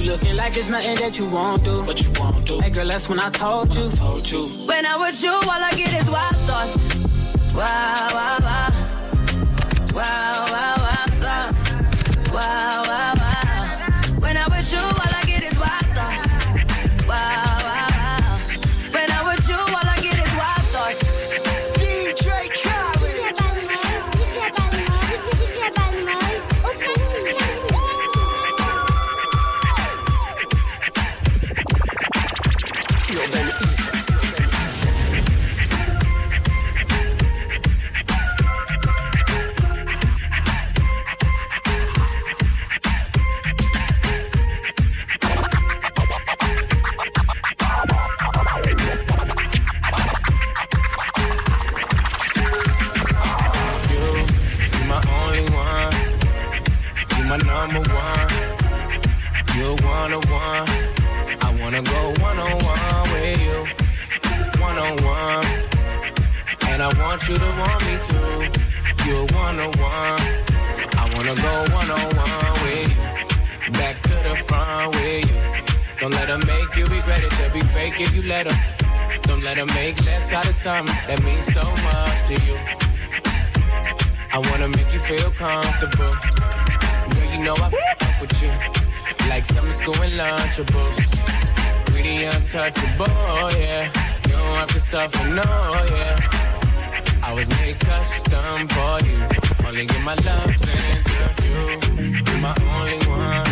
You looking like it's nothing that you won't do. What you won't do. Hey girl, that's when I told you. told you. When I'm with you, all I get is wild thoughts. Wow, wow, wow. Wow, wow, wow, thoughts. Wow, wow, wow. some, let her make less out of some that means so much to you. I wanna make you feel comfortable. Girl, you know I fuck with you. Like summer school and lunchables. pretty untouchable, yeah. You don't have to suffer, no, yeah. I was made custom for you. Only give my love to you. You're my only one.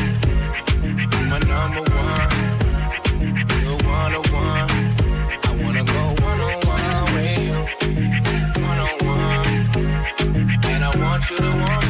You're my number one. You're one of one the one.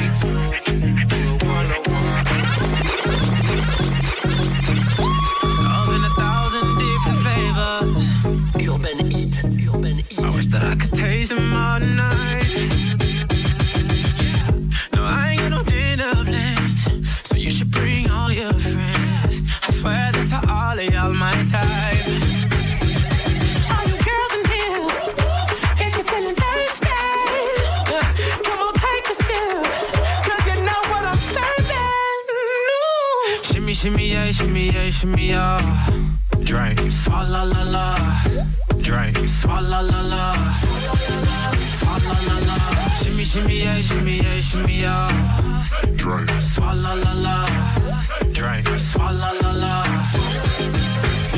shimmy, a, shimmy, a, Drink, swalla la la. Drink, swalla la la. Swalla la la. Shimmy, shimmy, a, shimmy, a, shimmy, a, Drink, swalla la la. Drink, swalla la la.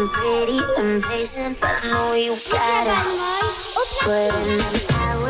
I'm pretty impatient, but I know you got it. Put in the hours.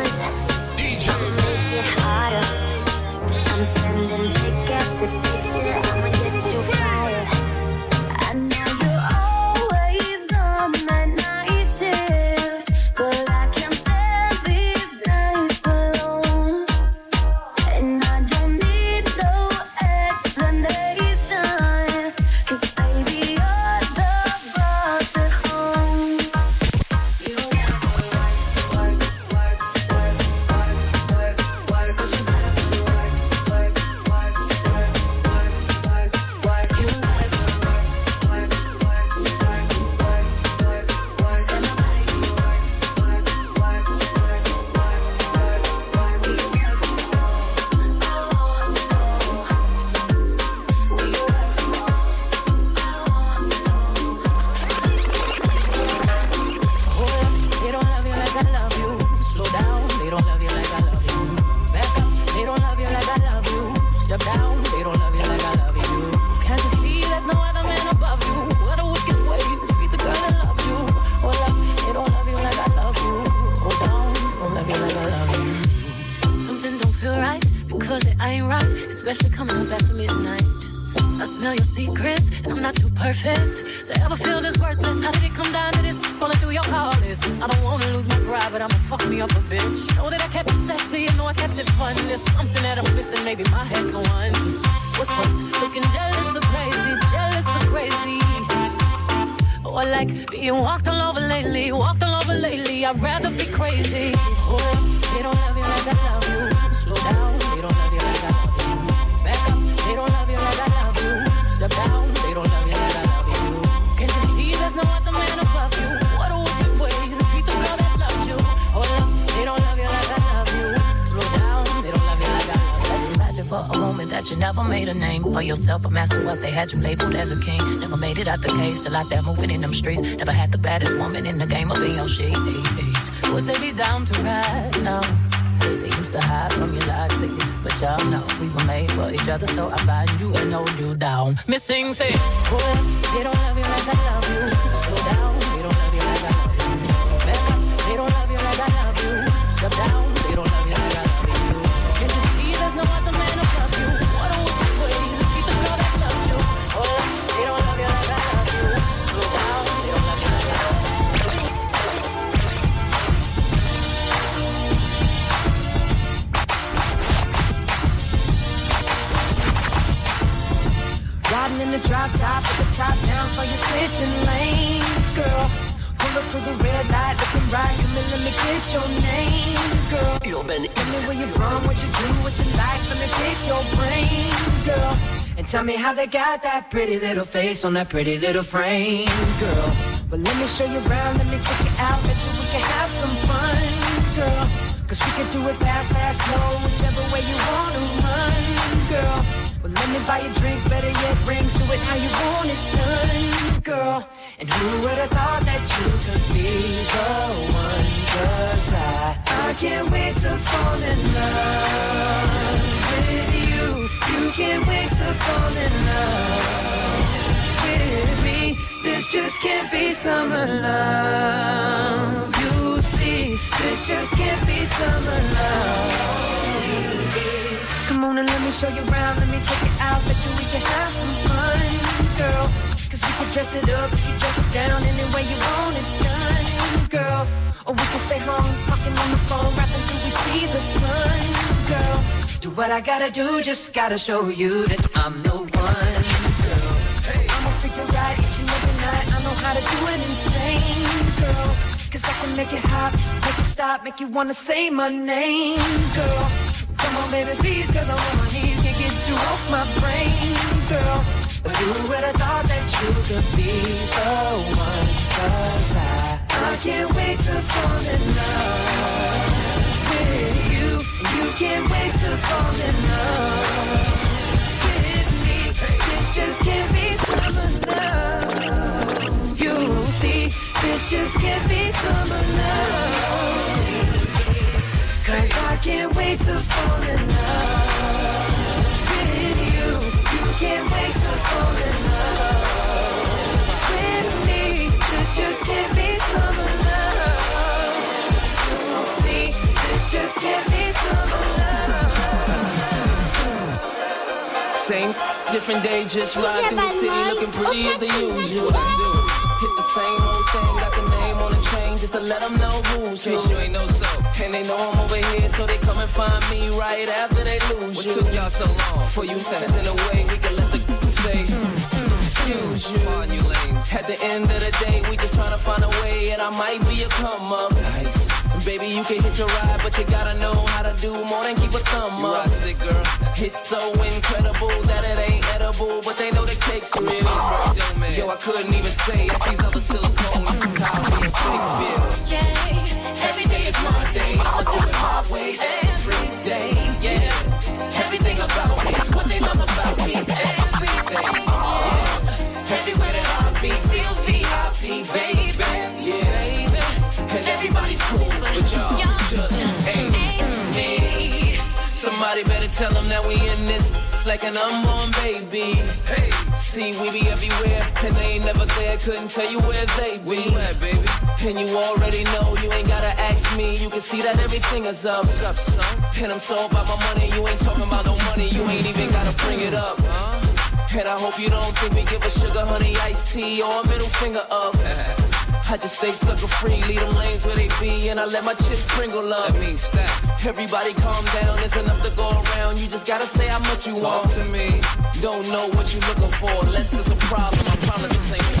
perfect to ever feel this worthless. How did it come down to this? Falling through your call. I don't wanna lose my pride, but I'ma fuck me up a bitch. Know that I kept it sexy and know I kept it fun. There's something that I'm missing, maybe my head for one. What's worse, looking jealous or crazy, jealous or crazy. Or like being walked all over lately, walked all over lately. I'd rather be crazy. Oh, they don't love you like I love you. Slow down. that you never made a name for yourself. A master what they had you labeled as a king. Never made it out the cage, still out there moving in them streets. Never had the baddest woman in the game of being your shades. Would they be down to ride? No. They used to hide from your lies, but y'all know we were made for each other, so I find you and hold you down. Missing, say, boy, they don't love you like I love you. Slow down. In the drop top with the top down, so you're switching lanes, girl. Pull up to the red light, looking right, come in, let me get your name, girl. Urban Tell me where you're from, what you do, what you like, let me pick your brain, girl. And tell me how they got that pretty little face on that pretty little frame, girl. But let me show you around, let me take you out, bet you we can have some fun, girl. Cause we can do it fast, fast, slow, whichever way you wanna run, girl. Well, let me buy you drinks, better yet rings, do it how you want it done, girl. And who would have thought that you could be the one? Cause I, I can't wait to fall in love with you. You can't wait to fall in love with me. This just can't be summer love. You see, this just can't be summer love. Come on and let me show you around, let me take it out, bet you we can have some fun, girl. Cause we can dress it up, we can dress it down any way you want it done, girl. Or we can stay home, talking on the phone, rapping till we see the sun, girl. Do what I gotta do, just gotta show you that I'm the one, girl. Hey. I'ma figure out each and every night, I know how to do it insane, girl. Cause I can make it hot, make it stop, make you wanna say my name, girl. Come on, baby, please, cause I'm on my knees, can't get you off my brain, girl. But who would have thought that you could be the one? Cause I, I can't wait to fall in love with you. You can't wait to fall in love with me. This just can't be summer love. You see, this just can't be summer love. Cause I can't wait to fall in love with you. You can't wait to fall in love with me. This just can't be summer love. You see, this just can't be summer love. Same, different day, just ride through the city looking pretty as the usual. It's the same just to let them know who's who. you ain't know so. And they know I'm over here, so they come and find me right after they lose what you. What took y'all so long? For you fast in a way, we can let the say, hmm, hmm, excuse you. On you lame. At the end of the day, we just tryna find a way, and I might be a come up. Nice. Baby, you can hit your ride, but you gotta know how to do more than keep a thumb you up. Stick, girl. It's so incredible that it ain't edible, but they know the cake's real. Yo, I couldn't even say as these other silicone you can call me a fake feel. Yeah, every day is my day. I'ma do it my way every day. Yeah, everything about me, what they love about me, everything. Tell them that we in this like an unborn baby. Hey, see, we be everywhere, and they ain't never there. Couldn't tell you where they be. Where you at, baby? And you already know, you ain't gotta ask me. You can see that everything is up. What's up, son? And I'm so about my money, you ain't talking about no money. You ain't even gotta bring it up. Huh? And I hope you don't think we give a sugar honey iced tea or a middle finger up. I just stay sucker free, leave them lanes where they be, and I let my chips sprinkle up. That means stack. Everybody calm down, there's enough to go around. You just gotta say how much you Talk want to me. Don't know what you're looking for, unless it's a problem. I promise this ain't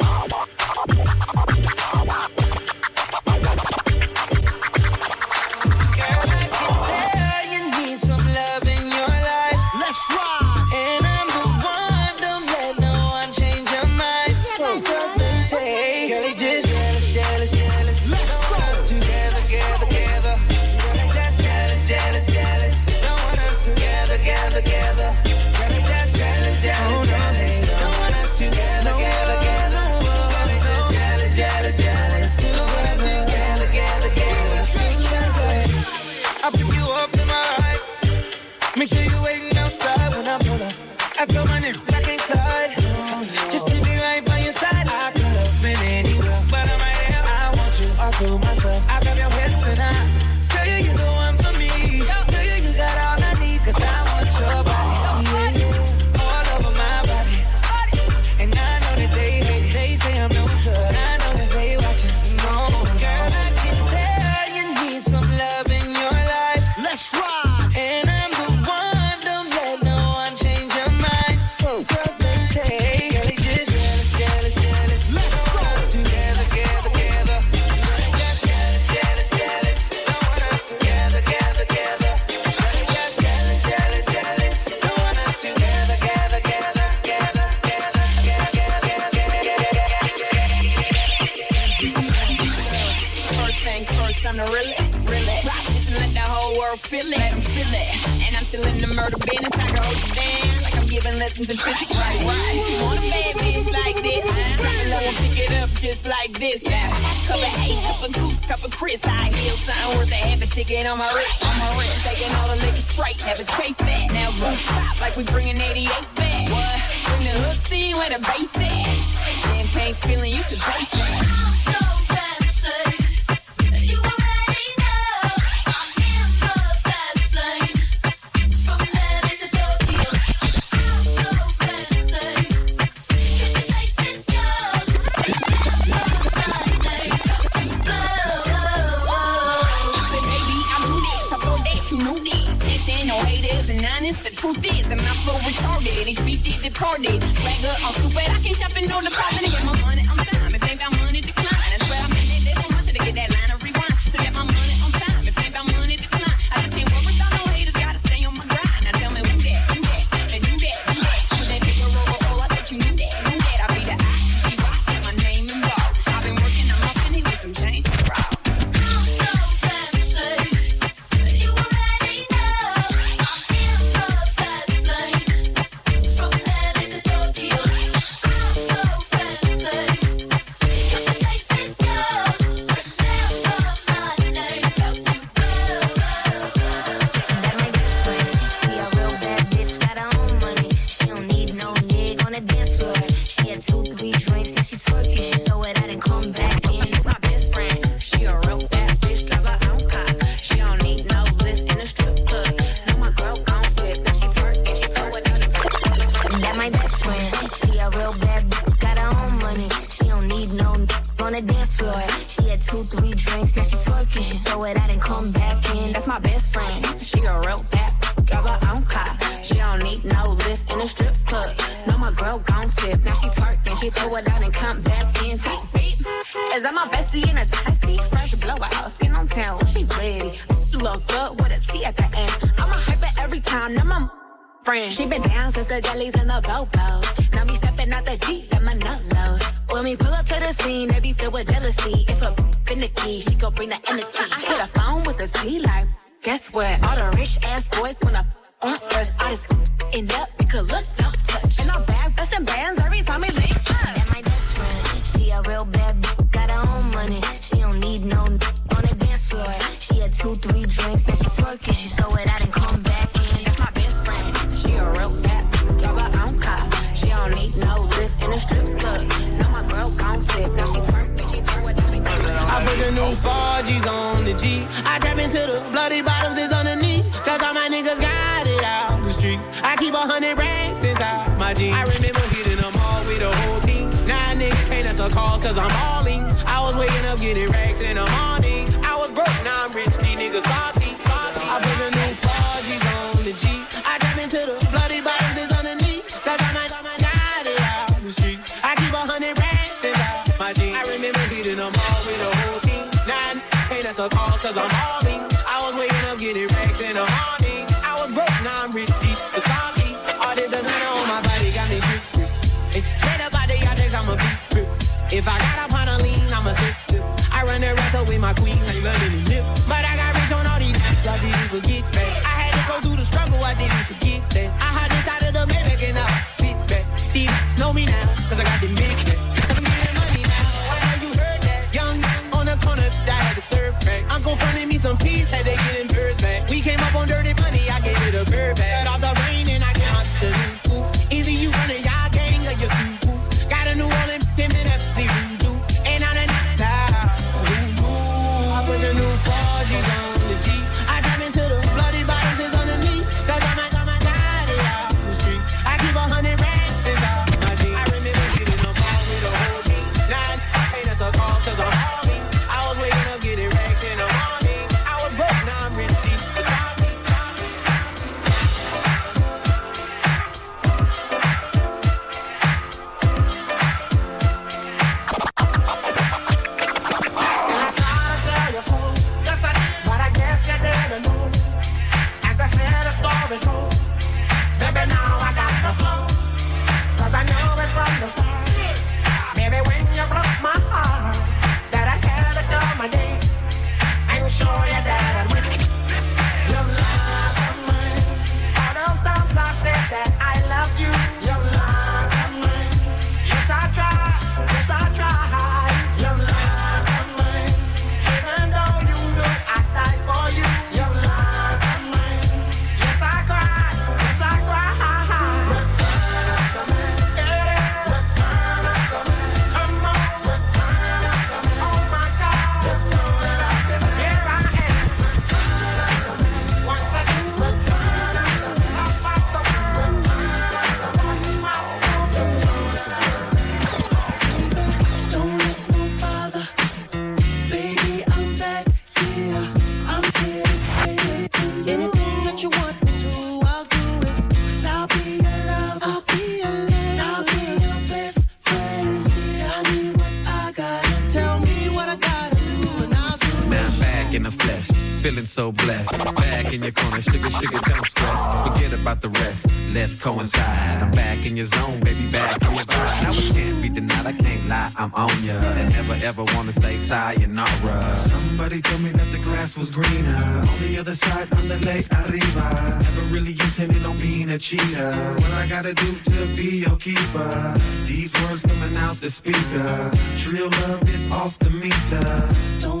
I grab your hips tonight. still in the murder business. I can hold you down like I'm giving lessons in physics. Like, why she want a bad bitch like this? Drop it low and pick it up just like this. Yeah, cup of ace, cup of goose, cup of Chris. I heal something worth a half a ticket on my wrist. On my wrist, taking all the liquor straight, never chase that. Never. roof like we bringing 88 back. What? Bring the hook scene where the bass at. Champagne spilling, you should taste retarded. Swagger, I'm stupid. I can't shop in no department. jellies and the bobos. Now me stepping out the Jeep, got my nut. When we pull up to the scene, they be filled with jealousy. If a finicky, she gon' bring the energy. I hit a phone with a Z like, guess what? All the rich ass boys wanna on us. I just end up, It could look cause I'm balling. I was waking up getting racks in the morning. I was broke, now I'm rich, these niggas salty. salty. I put the new 4G's on the G. I drive into the bloody bottles, that's underneath. That's how my, my out the street. I keep a hundred racks in my jeans. I remember beating them all with a whole team. Nine, hey, that's a call cause I'm balling. Feeling so blessed. Back in your corner, sugar, sugar, don't stress. Forget about the rest, let's coincide. I'm back in your zone, baby, back in your vibe. Now it can't be denied, I can't lie, I'm on ya. And never ever wanna say sayonara. Somebody told me that the grass was greener on the other side, on the lake arriba. Never really intended on being a cheater. What I gotta do to be your keeper? These words coming out the speaker. Trill love is off the meter. Don't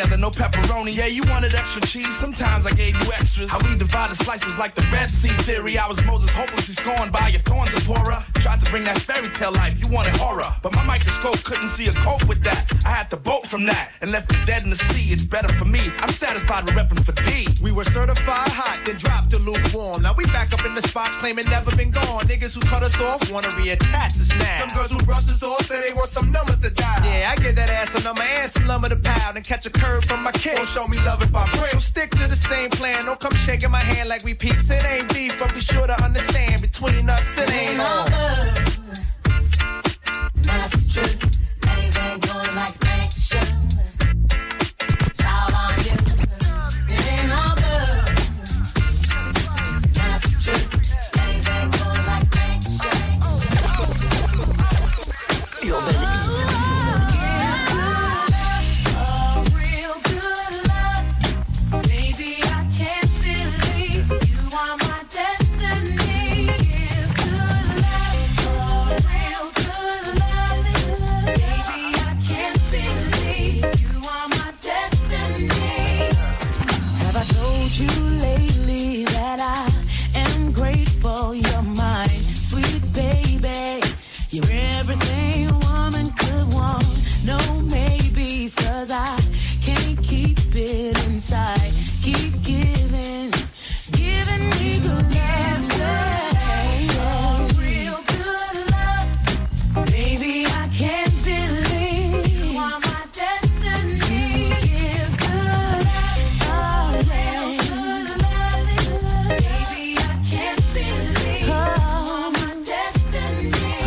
Together, no pepperoni. Yeah, you wanted extra cheese, sometimes I gave you extras. How we divided slices like the Red Sea theory. I was Moses hopelessly scorned by your thorns, Zipporah. Tried to bring that fairy tale life, you wanted horror. But my microscope couldn't see a cope with that. I had to bolt from that and left it dead in the sea. It's better for me. I'm satisfied with repping for D. We were certified hot, then dropped the lukewarm. Now we back up in the spot, claiming never been gone. Niggas who cut us off wanna reattach us now. Them girls who brush us off say they want some numbers to dial. Yeah, I get that ass a number and some lumber to pound and catch a curve from my kick. Don't show me love if I break. So stick to the same plan. Don't come shaking my hand like we peeps. It ain't beef, but be sure to understand between us it ain't all. That's the